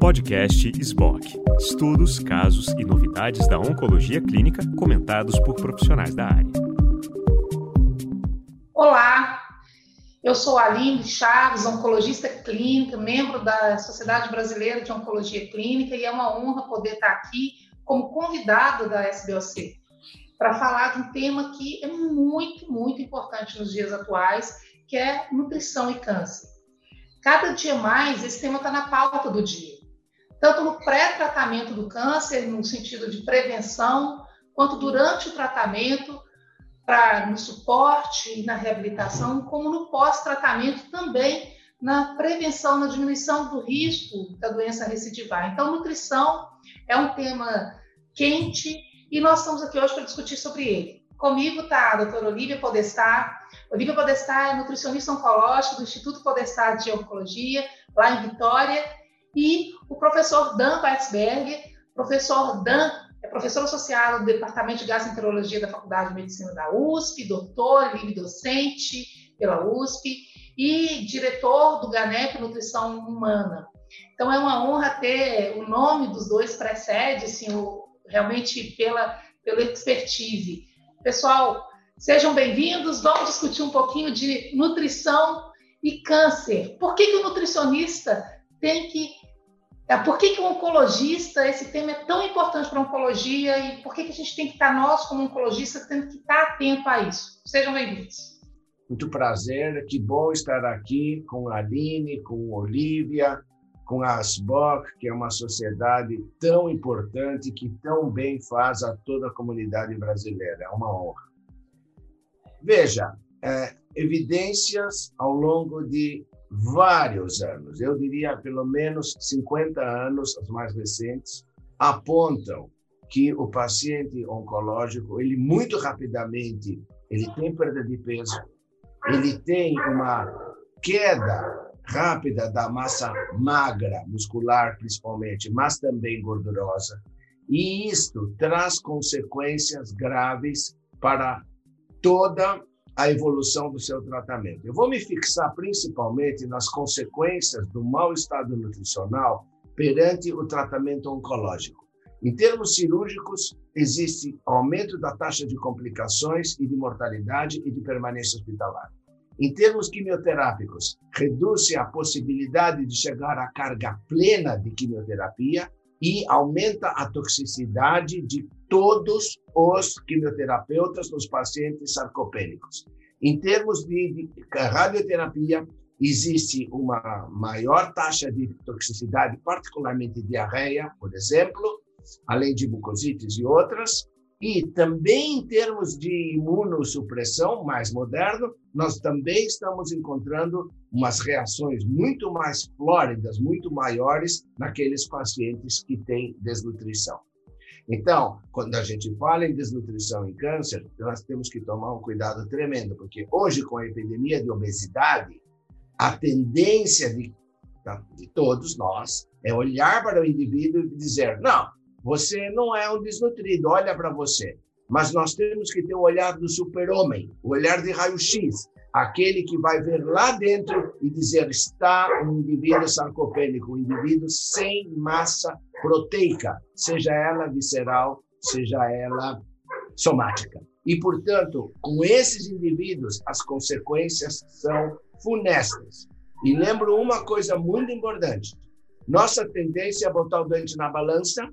Podcast SBOC. Estudos, casos e novidades da oncologia clínica comentados por profissionais da área. Olá, eu sou Aline Chaves, oncologista clínica, membro da Sociedade Brasileira de Oncologia Clínica, e é uma honra poder estar aqui como convidado da SBOC para falar de um tema que é muito, muito importante nos dias atuais, que é nutrição e câncer. Cada dia mais esse tema está na pauta do dia, tanto no pré-tratamento do câncer, no sentido de prevenção, quanto durante o tratamento, para no suporte e na reabilitação, como no pós-tratamento também na prevenção, na diminuição do risco da doença recidivar. Então, nutrição é um tema quente e nós estamos aqui hoje para discutir sobre ele. Comigo está a doutora Olivia Podestá. Olivia Podestá é nutricionista oncológica do Instituto Podestá de Oncologia, lá em Vitória, e o professor Dan Weitzberger. Professor Dan é professor associado do Departamento de Gastroenterologia da Faculdade de Medicina da USP, doutor, livre docente pela USP e diretor do GANEP Nutrição Humana. Então é uma honra ter o nome dos dois precede assim, realmente pela, pela expertise. Pessoal, sejam bem-vindos. Vamos discutir um pouquinho de nutrição e câncer. Por que, que o nutricionista tem que. É, por que, que o oncologista, esse tema é tão importante para a oncologia e por que, que a gente tem que estar, nós, como oncologistas, tendo que estar atento a isso? Sejam bem-vindos. Muito prazer, que bom estar aqui com a Aline, com a Olivia, com a ASBOC, que é uma sociedade tão importante que tão bem faz a toda a comunidade brasileira. É uma honra. Veja, é, evidências ao longo de vários anos, eu diria pelo menos 50 anos, as mais recentes, apontam que o paciente oncológico, ele muito rapidamente, ele tem perda de peso, ele tem uma queda rápida da massa magra, muscular principalmente, mas também gordurosa. E isto traz consequências graves para toda a evolução do seu tratamento. Eu vou me fixar principalmente nas consequências do mau estado nutricional perante o tratamento oncológico. Em termos cirúrgicos, existe aumento da taxa de complicações e de mortalidade e de permanência hospitalar. Em termos quimioterápicos, reduz-se a possibilidade de chegar à carga plena de quimioterapia e aumenta a toxicidade de todos os quimioterapeutas nos pacientes sarcopênicos. Em termos de, de radioterapia, existe uma maior taxa de toxicidade, particularmente diarreia, por exemplo, além de mucosites e outras, e também em termos de imunossupressão mais moderno, nós também estamos encontrando umas reações muito mais flóridas, muito maiores naqueles pacientes que têm desnutrição. Então, quando a gente fala em desnutrição em câncer, nós temos que tomar um cuidado tremendo, porque hoje, com a epidemia de obesidade, a tendência de, de todos nós é olhar para o indivíduo e dizer: não, você não é um desnutrido, olha para você. Mas nós temos que ter o olhar do super-homem, o olhar de raio-x, aquele que vai ver lá dentro e dizer está um indivíduo sarcopênico, um indivíduo sem massa proteica, seja ela visceral, seja ela somática. E, portanto, com esses indivíduos, as consequências são funestas. E lembro uma coisa muito importante: nossa tendência é botar o dente na balança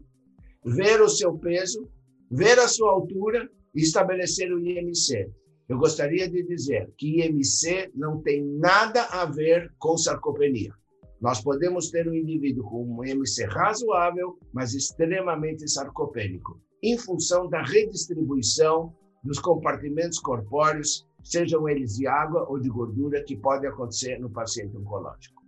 ver o seu peso, ver a sua altura e estabelecer o IMC. Eu gostaria de dizer que IMC não tem nada a ver com sarcopenia. Nós podemos ter um indivíduo com um IMC razoável, mas extremamente sarcopênico, em função da redistribuição dos compartimentos corpóreos, sejam eles de água ou de gordura, que pode acontecer no paciente oncológico.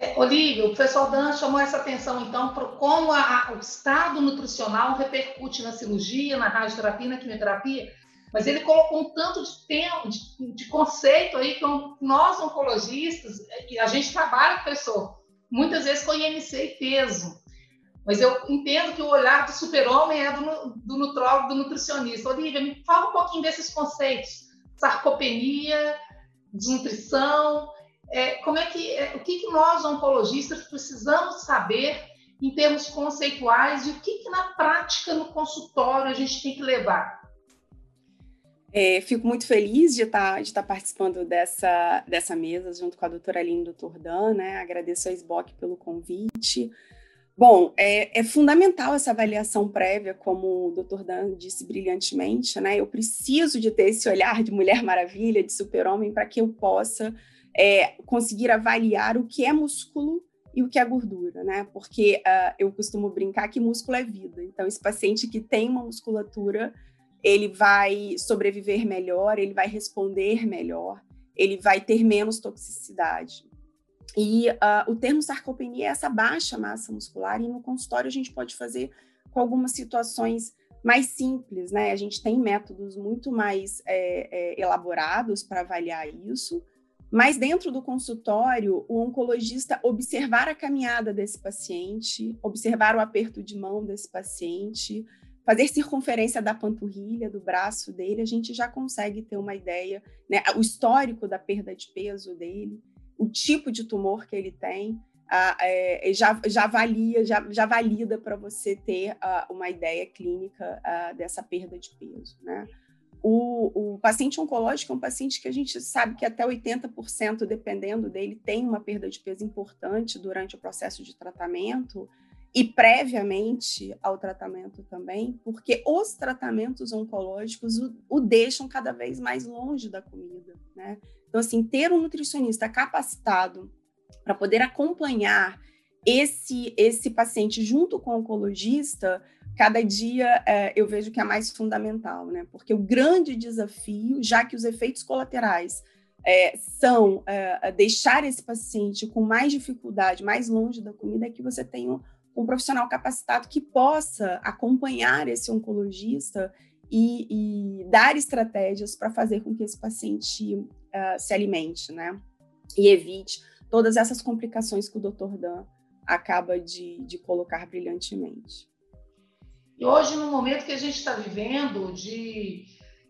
É, Olívio, o professor Dan chamou essa atenção, então, para como a, a, o estado nutricional repercute na cirurgia, na radioterapia, na quimioterapia, mas ele colocou um tanto de tempo, de, de conceito aí que nós, oncologistas, é a gente trabalha, professor, muitas vezes com IMC e peso. Mas eu entendo que o olhar do super-homem é do, do nutrólogo, do nutricionista. Olívia, me fala um pouquinho desses conceitos. Sarcopenia, desnutrição, é, como é que, é, o que, que nós, oncologistas, precisamos saber em termos conceituais e o que, que na prática, no consultório, a gente tem que levar? É, fico muito feliz de estar, tá, de tá participando dessa, dessa mesa junto com a doutora Aline e o doutor Dan, né? Agradeço a SBOC pelo convite. Bom, é, é, fundamental essa avaliação prévia, como o doutor Dan disse brilhantemente, né? Eu preciso de ter esse olhar de Mulher Maravilha, de super-homem, para que eu possa é, conseguir avaliar o que é músculo e o que é gordura, né? Porque uh, eu costumo brincar que músculo é vida. Então, esse paciente que tem uma musculatura, ele vai sobreviver melhor, ele vai responder melhor, ele vai ter menos toxicidade. E uh, o termo sarcopenia é essa baixa massa muscular, e no consultório a gente pode fazer com algumas situações mais simples, né? A gente tem métodos muito mais é, é, elaborados para avaliar isso, mas dentro do consultório, o oncologista observar a caminhada desse paciente, observar o aperto de mão desse paciente, fazer circunferência da panturrilha, do braço dele, a gente já consegue ter uma ideia, né? O histórico da perda de peso dele, o tipo de tumor que ele tem, ah, é, já, já valia, já, já valida para você ter ah, uma ideia clínica ah, dessa perda de peso, né? O, o, paciente oncológico é um paciente que a gente sabe que até 80%, dependendo dele, tem uma perda de peso importante durante o processo de tratamento e previamente ao tratamento também, porque os tratamentos oncológicos o, o deixam cada vez mais longe da comida, né? Então, assim, ter um nutricionista capacitado para poder acompanhar esse, esse paciente junto com o oncologista cada dia é, eu vejo que é mais fundamental, né? Porque o grande desafio, já que os efeitos colaterais é, são é, deixar esse paciente com mais dificuldade, mais longe da comida, é que você tenha um, um profissional capacitado que possa acompanhar esse oncologista e, e dar estratégias para fazer com que esse paciente uh, se alimente, né? E evite todas essas complicações que o Dr. Dan acaba de, de colocar brilhantemente. E hoje, no momento que a gente está vivendo de,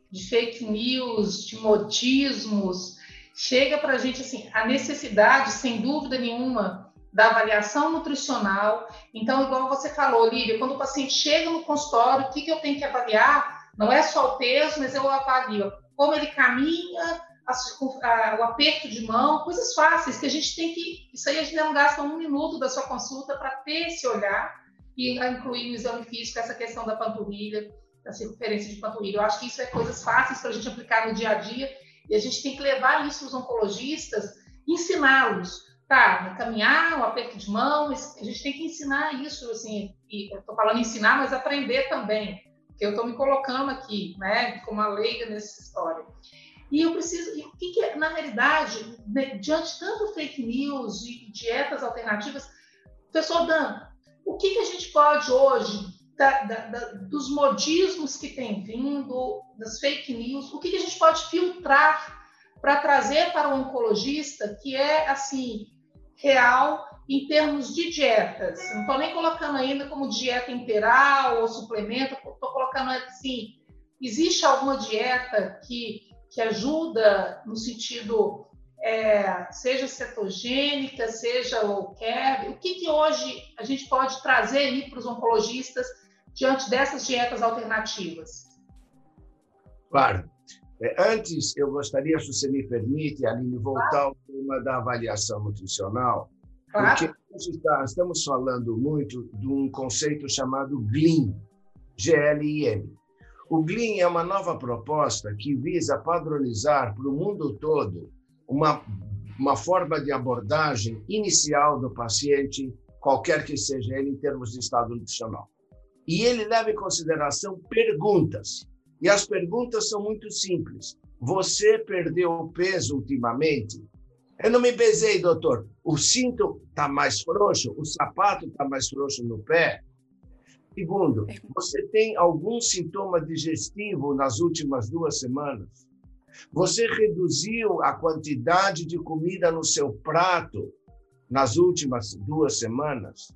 de fake news, de modismos, chega para a gente assim, a necessidade, sem dúvida nenhuma, da avaliação nutricional. Então, igual você falou, Lívia, quando o paciente chega no consultório, o que, que eu tenho que avaliar? Não é só o peso, mas eu avalio como ele caminha, a, a, o aperto de mão, coisas fáceis que a gente tem que. Isso aí a gente não gasta um minuto da sua consulta para ter esse olhar e incluir no exame físico essa questão da panturrilha, da circunferência de panturrilha. Eu acho que isso é coisas fáceis para a gente aplicar no dia a dia e a gente tem que levar isso os oncologistas, ensiná-los, tá? Caminhar, o um aperto de mão, a gente tem que ensinar isso, assim, e eu estou falando ensinar, mas aprender também, porque eu estou me colocando aqui, né, como uma leiga nessa história. E eu preciso, e o que, que é, na realidade, diante de tanto fake news e dietas alternativas, pessoal Dan, o que, que a gente pode hoje, da, da, da, dos modismos que tem vindo, das fake news, o que, que a gente pode filtrar para trazer para o oncologista que é assim real em termos de dietas. Não estou nem colocando ainda como dieta integral ou suplemento, estou colocando assim, existe alguma dieta que, que ajuda no sentido é, seja cetogênica, seja o carb, o que, que hoje a gente pode trazer aí para os oncologistas diante dessas dietas alternativas? Claro. É, antes, eu gostaria, se você me permite, Aline, voltar claro. ao tema da avaliação nutricional, claro. porque estamos falando muito de um conceito chamado GLIM, G-L-I-M. O GLIM é uma nova proposta que visa padronizar para o mundo todo uma, uma forma de abordagem inicial do paciente, qualquer que seja ele, em termos de estado nutricional. E ele leva em consideração perguntas. E as perguntas são muito simples. Você perdeu peso ultimamente? Eu não me besei, doutor. O cinto está mais frouxo? O sapato está mais frouxo no pé? Segundo, você tem algum sintoma digestivo nas últimas duas semanas? Você reduziu a quantidade de comida no seu prato nas últimas duas semanas?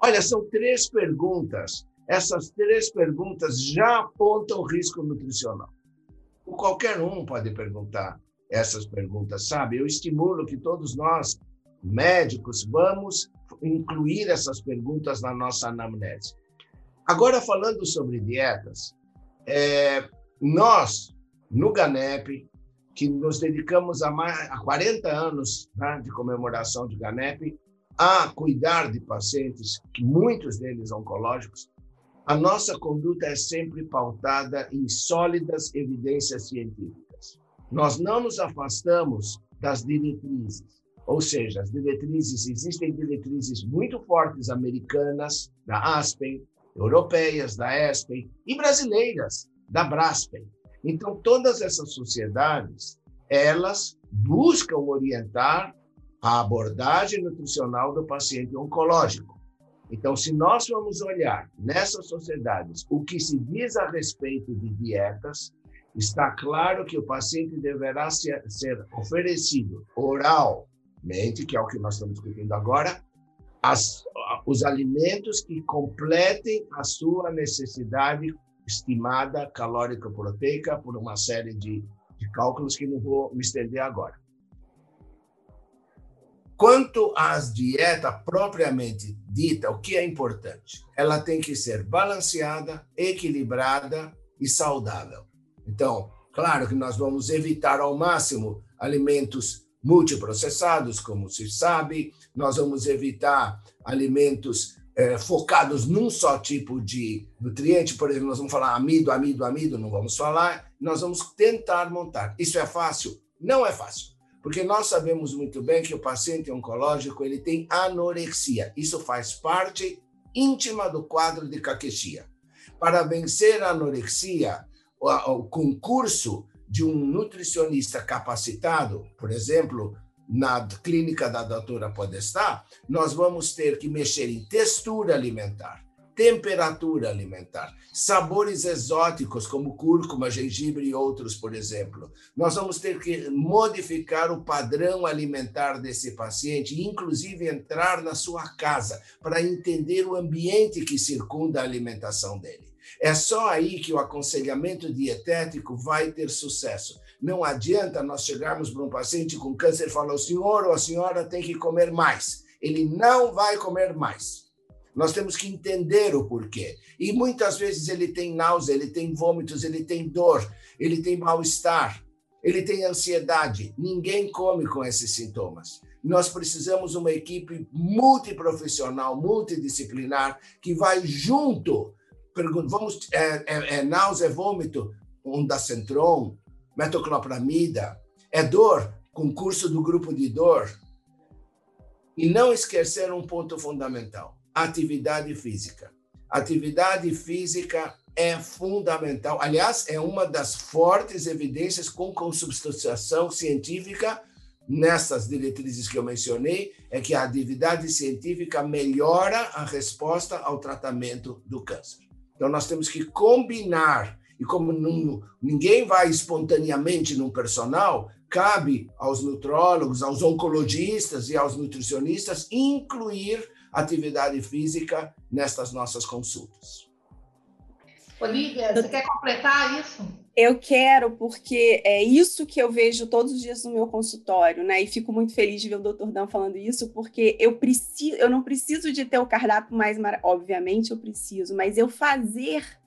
Olha, são três perguntas. Essas três perguntas já apontam risco nutricional. Qualquer um pode perguntar. essas perguntas, sabe? Eu estimulo que todos nós, médicos, vamos incluir essas perguntas na nossa anamnese. Agora, falando sobre dietas, é, nós, no GANEP, que nos dedicamos a, mais, a 40 anos né, de comemoração de GANEP, a cuidar de pacientes, muitos deles oncológicos, a nossa conduta é sempre pautada em sólidas evidências científicas. Nós não nos afastamos das diretrizes, ou seja, as diretrizes, existem diretrizes muito fortes americanas, da Aspen, europeias, da ESPEN, e brasileiras, da Braspen. Então, todas essas sociedades, elas buscam orientar a abordagem nutricional do paciente oncológico. Então, se nós formos olhar nessas sociedades o que se diz a respeito de dietas, está claro que o paciente deverá ser, ser oferecido oralmente, que é o que nós estamos discutindo agora, as, os alimentos que completem a sua necessidade estimada calórica proteica por uma série de, de cálculos que não vou me estender agora. Quanto às dieta propriamente dita, o que é importante? Ela tem que ser balanceada, equilibrada e saudável. Então, claro que nós vamos evitar ao máximo alimentos multiprocessados, como se sabe, nós vamos evitar alimentos é, focados num só tipo de nutriente, por exemplo, nós vamos falar amido, amido, amido, não vamos falar, nós vamos tentar montar. Isso é fácil? Não é fácil, porque nós sabemos muito bem que o paciente oncológico ele tem anorexia. Isso faz parte íntima do quadro de Kakeshia. Para vencer a anorexia, o, o concurso de um nutricionista capacitado, por exemplo, na clínica da doutora Podestá, nós vamos ter que mexer em textura alimentar, temperatura alimentar, sabores exóticos como cúrcuma, gengibre e outros, por exemplo. Nós vamos ter que modificar o padrão alimentar desse paciente, inclusive entrar na sua casa para entender o ambiente que circunda a alimentação dele. É só aí que o aconselhamento dietético vai ter sucesso. Não adianta nós chegarmos para um paciente com câncer e falar: o senhor ou a senhora tem que comer mais. Ele não vai comer mais. Nós temos que entender o porquê. E muitas vezes ele tem náusea, ele tem vômitos, ele tem dor, ele tem mal-estar, ele tem ansiedade. Ninguém come com esses sintomas. Nós precisamos uma equipe multiprofissional, multidisciplinar, que vai junto pergunto, vamos, é, é, é náusea, vômito, um da Centron, metoclopramida, é dor, concurso do grupo de dor. E não esquecer um ponto fundamental: atividade física. Atividade física é fundamental. Aliás, é uma das fortes evidências com consubstanciação científica nessas diretrizes que eu mencionei, é que a atividade científica melhora a resposta ao tratamento do câncer. Então, nós temos que combinar. E como não, ninguém vai espontaneamente num personal, cabe aos nutrólogos, aos oncologistas e aos nutricionistas incluir atividade física nestas nossas consultas. Olivia, você quer completar isso? Eu quero, porque é isso que eu vejo todos os dias no meu consultório, né? E fico muito feliz de ver o doutor Dan falando isso, porque eu preciso, eu não preciso de ter o cardápio mais mar... obviamente eu preciso, mas eu fazer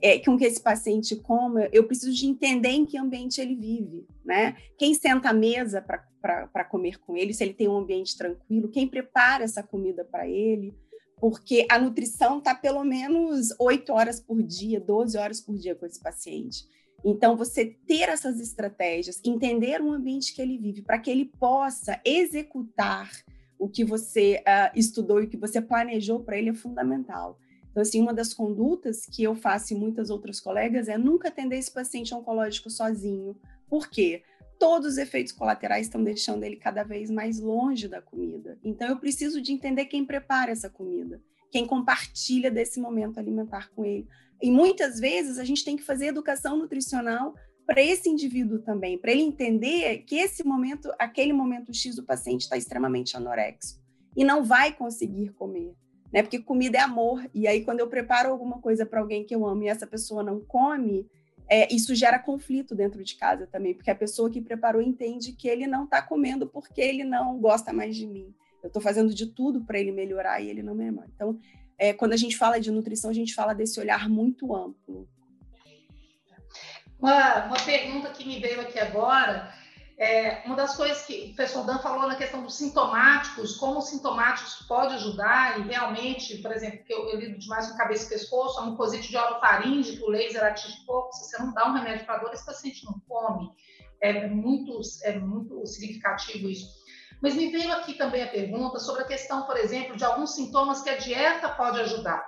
é, com que esse paciente coma, eu preciso de entender em que ambiente ele vive, né? Quem senta à mesa para comer com ele, se ele tem um ambiente tranquilo, quem prepara essa comida para ele, porque a nutrição está pelo menos 8 horas por dia, 12 horas por dia com esse paciente. Então, você ter essas estratégias, entender o ambiente que ele vive, para que ele possa executar o que você uh, estudou e o que você planejou para ele é fundamental. Então, assim, uma das condutas que eu faço e muitas outras colegas é nunca atender esse paciente oncológico sozinho. Por quê? Todos os efeitos colaterais estão deixando ele cada vez mais longe da comida. Então, eu preciso de entender quem prepara essa comida, quem compartilha desse momento alimentar com ele. E muitas vezes a gente tem que fazer educação nutricional para esse indivíduo também, para ele entender que esse momento, aquele momento X do paciente está extremamente anoréxico e não vai conseguir comer né? Porque comida é amor. E aí, quando eu preparo alguma coisa para alguém que eu amo e essa pessoa não come, é, isso gera conflito dentro de casa também, porque a pessoa que preparou entende que ele não está comendo porque ele não gosta mais de mim. Eu estou fazendo de tudo para ele melhorar e ele não me ama. Então, é, quando a gente fala de nutrição, a gente fala desse olhar muito amplo. Uma, uma pergunta que me veio aqui agora é, uma das coisas que o professor Dan falou na questão dos sintomáticos, como os sintomáticos pode ajudar, e realmente, por exemplo, que eu, eu lido demais com cabeça e pescoço, a mucosite de orofaringe, o laser atinge pouco, se você não dá um remédio para dor, esse paciente não come. É muito, é muito significativo isso. Mas me veio aqui também a pergunta sobre a questão, por exemplo, de alguns sintomas que a dieta pode ajudar.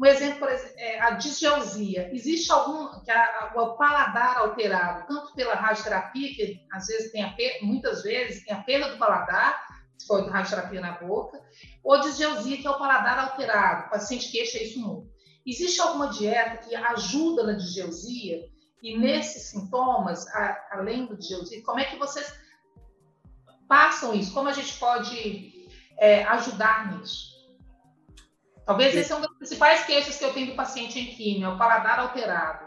Um exemplo, por exemplo, é a disgeusia. Existe algum que a, a, o paladar alterado, tanto pela radioterapia, que às vezes tem a muitas vezes tem a perda do paladar, se for radioterapia na boca, ou disgeusia, que é o paladar alterado. O paciente queixa isso muito. Existe alguma dieta que ajuda na disgeusia? E nesses sintomas, a, além do disgeusia, como é que vocês passam isso? Como a gente pode é, ajudar nisso? Talvez esse é um dos principais queixas que eu tenho do paciente em químio, é o paladar alterado.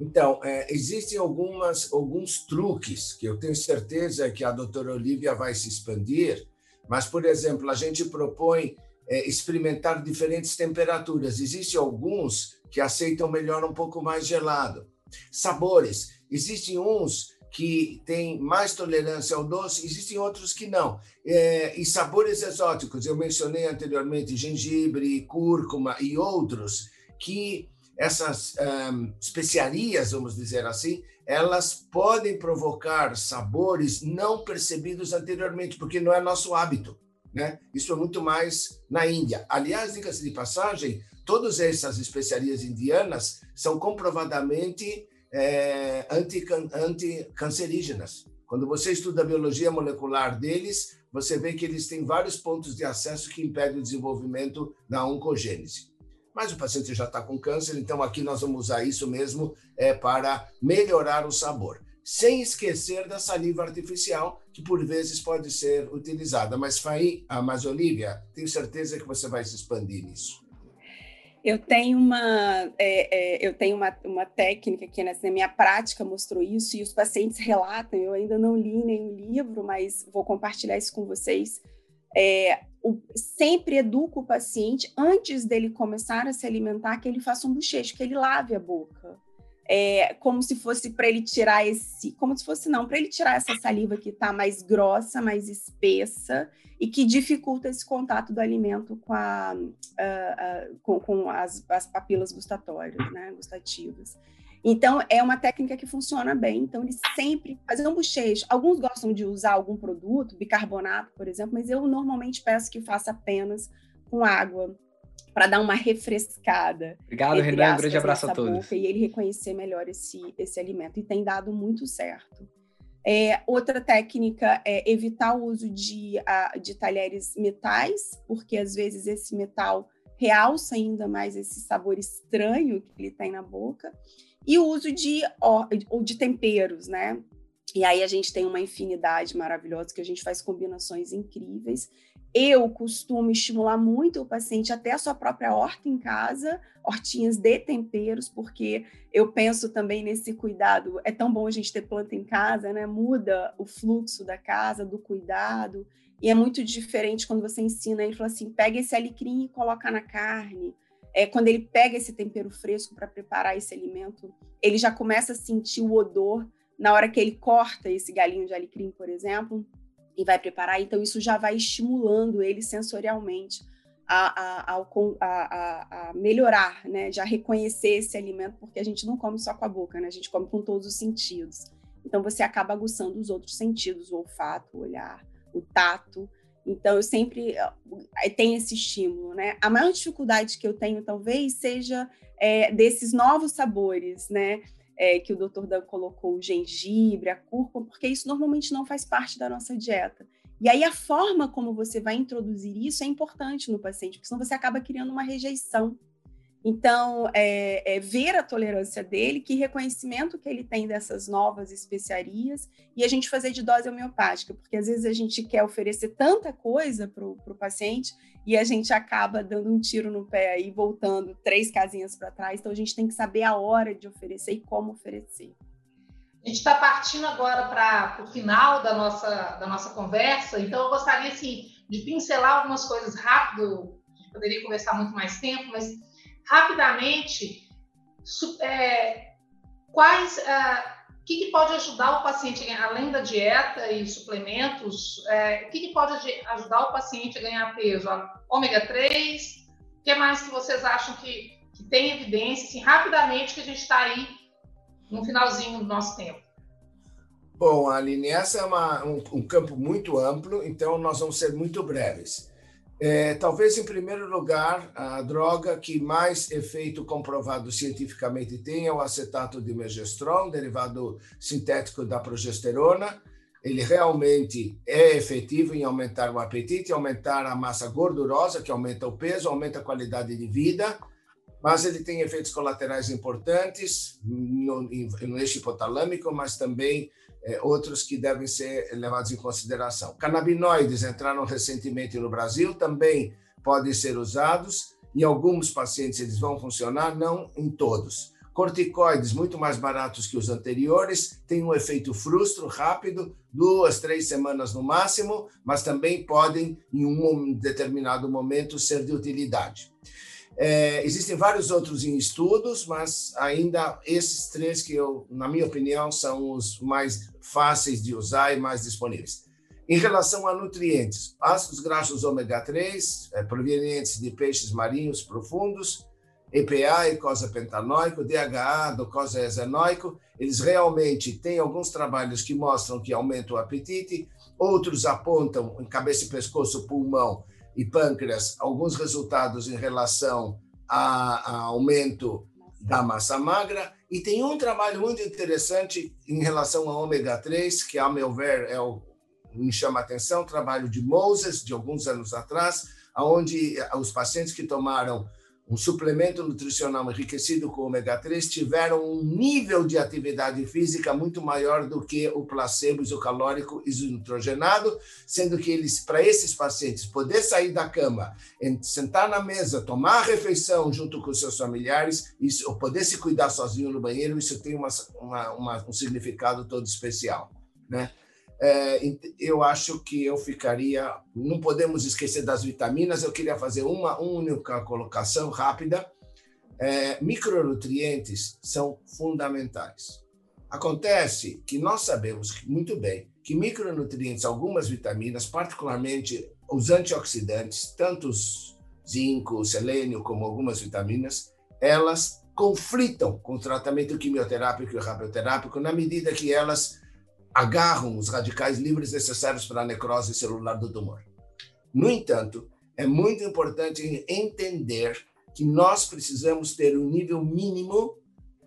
Então, é, existem algumas, alguns truques que eu tenho certeza que a doutora Olivia vai se expandir, mas, por exemplo, a gente propõe é, experimentar diferentes temperaturas. Existem alguns que aceitam melhor um pouco mais gelado. Sabores. Existem uns que têm mais tolerância ao doce, existem outros que não. É, e sabores exóticos, eu mencionei anteriormente gengibre, cúrcuma e outros, que essas um, especiarias, vamos dizer assim, elas podem provocar sabores não percebidos anteriormente, porque não é nosso hábito. Né? Isso é muito mais na Índia. Aliás, diga-se de passagem, todas essas especiarias indianas são comprovadamente é, anticancerígenas. Quando você estuda a biologia molecular deles, você vê que eles têm vários pontos de acesso que impedem o desenvolvimento da oncogênese. Mas o paciente já está com câncer, então aqui nós vamos usar isso mesmo é, para melhorar o sabor. Sem esquecer da saliva artificial, que por vezes pode ser utilizada. Mas, Faí, ah, mas Olivia, tenho certeza que você vai se expandir nisso. Eu tenho uma, é, é, eu tenho uma, uma técnica que na minha prática mostrou isso e os pacientes relatam. Eu ainda não li nenhum livro, mas vou compartilhar isso com vocês. É, o, sempre educo o paciente antes dele começar a se alimentar que ele faça um bochecho, que ele lave a boca. É, como se fosse para ele tirar esse, como se fosse não, para ele tirar essa saliva que está mais grossa, mais espessa e que dificulta esse contato do alimento com, a, uh, uh, com, com as, as, papilas gustatórias, né, gustativas. Então, é uma técnica que funciona bem. Então, ele sempre fazer um bochecho. Alguns gostam de usar algum produto, bicarbonato, por exemplo, mas eu normalmente peço que faça apenas com água para dar uma refrescada. Obrigado, Renan. Um grande abraço a todos. E ele reconhecer melhor esse, esse alimento. E tem dado muito certo. É, outra técnica é evitar o uso de, de talheres metais, porque às vezes esse metal realça ainda mais esse sabor estranho que ele tem na boca. E o uso de, ou de temperos, né? E aí a gente tem uma infinidade maravilhosa que a gente faz combinações incríveis. Eu costumo estimular muito o paciente até a sua própria horta em casa, hortinhas de temperos, porque eu penso também nesse cuidado. É tão bom a gente ter planta em casa, né? Muda o fluxo da casa, do cuidado. E é muito diferente quando você ensina ele fala assim: pega esse alecrim e coloca na carne. É, quando ele pega esse tempero fresco para preparar esse alimento, ele já começa a sentir o odor na hora que ele corta esse galinho de alecrim, por exemplo e vai preparar, então isso já vai estimulando ele sensorialmente a, a, a, a, melhorar, né? Já reconhecer esse alimento, porque a gente não come só com a boca, né? A gente come com todos os sentidos. Então você acaba aguçando os outros sentidos, o olfato, o olhar, o tato. Então eu sempre eh, tenho esse estímulo, né? A maior dificuldade que eu tenho talvez seja é, desses novos sabores, né? É, que o Dr. Dan colocou, o gengibre, a cúrcuma, porque isso normalmente não faz parte da nossa dieta. E aí a forma como você vai introduzir isso é importante no paciente, porque senão você acaba criando uma rejeição. Então, é, é, ver a tolerância dele, que reconhecimento que ele tem dessas novas especiarias, e a gente fazer de dose homeopática, porque às vezes a gente quer oferecer tanta coisa para o paciente e a gente acaba dando um tiro no pé aí, voltando três casinhas para trás. Então, a gente tem que saber a hora de oferecer e como oferecer. A gente está partindo agora para o final da nossa, da nossa conversa, então eu gostaria assim, de pincelar algumas coisas rápido, poderia conversar muito mais tempo, mas rapidamente, é, quais, é, o que, que, pode ajudar o paciente, além da dieta e suplementos, é, o que, que, pode ajudar o paciente a ganhar peso? ômega 3, o que mais que vocês acham que, que tem evidência, assim, rapidamente, que a gente está aí no finalzinho do nosso tempo? Bom, Aline, essa é uma, um, um campo muito amplo, então nós vamos ser muito breves. É, talvez, em primeiro lugar, a droga que mais efeito comprovado cientificamente tem é o acetato de megestron, derivado sintético da progesterona. Ele realmente é efetivo em aumentar o apetite, aumentar a massa gordurosa, que aumenta o peso, aumenta a qualidade de vida, mas ele tem efeitos colaterais importantes no, no eixo hipotalâmico, mas também outros que devem ser levados em consideração. Canabinoides entraram recentemente no Brasil, também podem ser usados. Em alguns pacientes eles vão funcionar, não em todos. Corticoides, muito mais baratos que os anteriores, têm um efeito frustro rápido, duas, três semanas no máximo, mas também podem, em um determinado momento, ser de utilidade. É, existem vários outros em estudos, mas ainda esses três que eu, na minha opinião, são os mais fáceis de usar e mais disponíveis. Em relação a nutrientes, ácidos graxos ômega 3, é, provenientes de peixes marinhos profundos, EPA, ecosa pentanóico, DHA, docosa hexenoico, eles realmente têm alguns trabalhos que mostram que aumenta o apetite, outros apontam em cabeça e pescoço, pulmão e pâncreas alguns resultados em relação a, a aumento da massa magra. E tem um trabalho muito interessante em relação ao ômega 3, que, a meu ver, é o, me chama a atenção, o trabalho de Moses, de alguns anos atrás, onde os pacientes que tomaram um suplemento nutricional enriquecido com ômega 3 tiveram um nível de atividade física muito maior do que o placebo isocalórico isonitrogenado, sendo que eles, para esses pacientes, poder sair da cama, sentar na mesa, tomar a refeição junto com seus familiares, isso, ou poder se cuidar sozinho no banheiro, isso tem uma, uma, uma, um significado todo especial, né? É, eu acho que eu ficaria. Não podemos esquecer das vitaminas. Eu queria fazer uma única colocação rápida. É, micronutrientes são fundamentais. Acontece que nós sabemos muito bem que micronutrientes, algumas vitaminas, particularmente os antioxidantes, tanto zinco, selênio, como algumas vitaminas, elas conflitam com o tratamento quimioterápico e radioterápico na medida que elas agarram os radicais livres necessários para a necrose celular do tumor. No entanto, é muito importante entender que nós precisamos ter um nível mínimo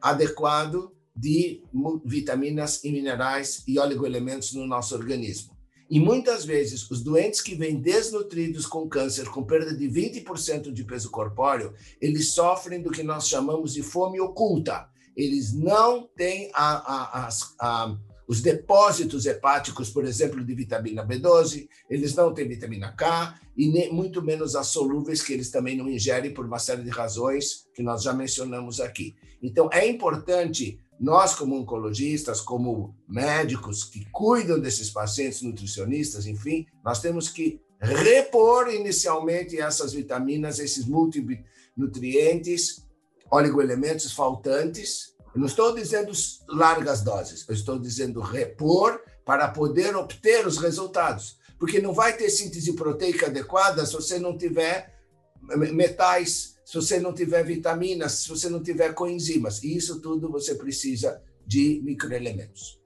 adequado de vitaminas e minerais e oligoelementos no nosso organismo. E muitas vezes, os doentes que vêm desnutridos com câncer, com perda de 20% de peso corpóreo, eles sofrem do que nós chamamos de fome oculta. Eles não têm a, a, a, a os depósitos hepáticos, por exemplo, de vitamina B12, eles não têm vitamina K e nem, muito menos as solúveis que eles também não ingerem por uma série de razões que nós já mencionamos aqui. Então, é importante nós, como oncologistas, como médicos que cuidam desses pacientes, nutricionistas, enfim, nós temos que repor inicialmente essas vitaminas, esses multinutrientes, oligoelementos faltantes, eu não estou dizendo largas doses, eu estou dizendo repor para poder obter os resultados. Porque não vai ter síntese proteica adequada se você não tiver metais, se você não tiver vitaminas, se você não tiver coenzimas. E isso tudo você precisa de microelementos.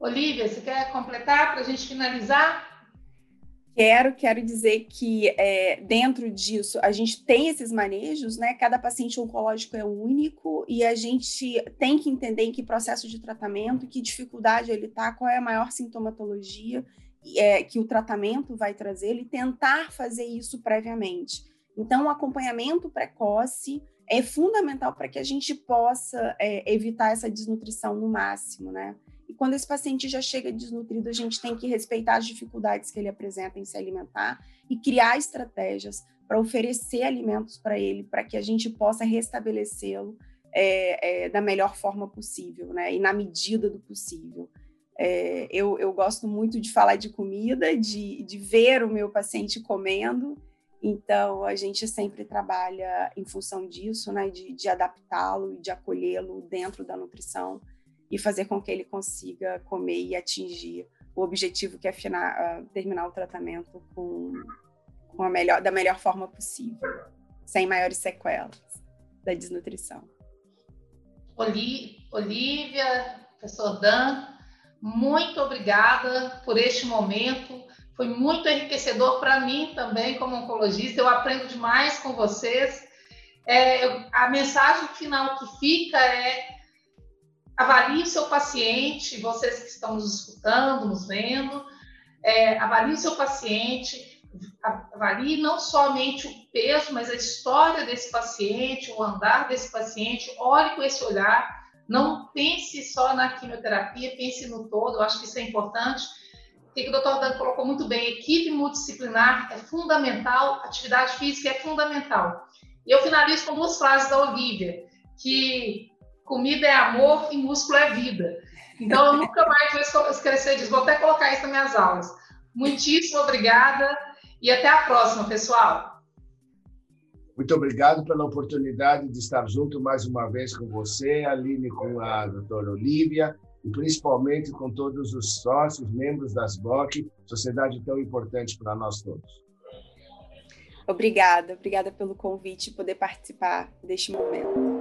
Olivia, você quer completar para a gente finalizar? Quero, quero dizer que é, dentro disso a gente tem esses manejos, né? Cada paciente oncológico é único e a gente tem que entender em que processo de tratamento, que dificuldade ele está, qual é a maior sintomatologia é, que o tratamento vai trazer e tentar fazer isso previamente. Então, o acompanhamento precoce é fundamental para que a gente possa é, evitar essa desnutrição no máximo, né? E quando esse paciente já chega desnutrido, a gente tem que respeitar as dificuldades que ele apresenta em se alimentar e criar estratégias para oferecer alimentos para ele, para que a gente possa restabelecê-lo é, é, da melhor forma possível, né? E na medida do possível. É, eu, eu, gosto muito de falar de comida, de, de ver o meu paciente comendo, então a gente sempre trabalha em função disso, né? De, de adaptá-lo e de acolhê-lo dentro da nutrição e fazer com que ele consiga comer e atingir o objetivo que é afinar, uh, terminar o tratamento com, com a melhor, da melhor forma possível, sem maiores sequelas da desnutrição. Olivia, professor Dan, muito obrigada por este momento. Foi muito enriquecedor para mim também, como oncologista. Eu aprendo demais com vocês. É, eu, a mensagem final que fica é avalie o seu paciente, vocês que estão nos escutando, nos vendo, é, avalie o seu paciente, avalie não somente o peso, mas a história desse paciente, o andar desse paciente, olhe com esse olhar, não pense só na quimioterapia, pense no todo, eu acho que isso é importante. O que o doutor Dan colocou muito bem, equipe multidisciplinar é fundamental, atividade física é fundamental. E eu finalizo com duas frases da Olivia, que comida é amor e músculo é vida. Então, eu nunca mais vou esquecer disso, vou até colocar isso nas minhas aulas. Muitíssimo obrigada e até a próxima, pessoal. Muito obrigado pela oportunidade de estar junto mais uma vez com você, Aline, com a doutora Olivia e principalmente com todos os sócios, membros das BOC, sociedade tão importante para nós todos. Obrigada, obrigada pelo convite e poder participar deste momento.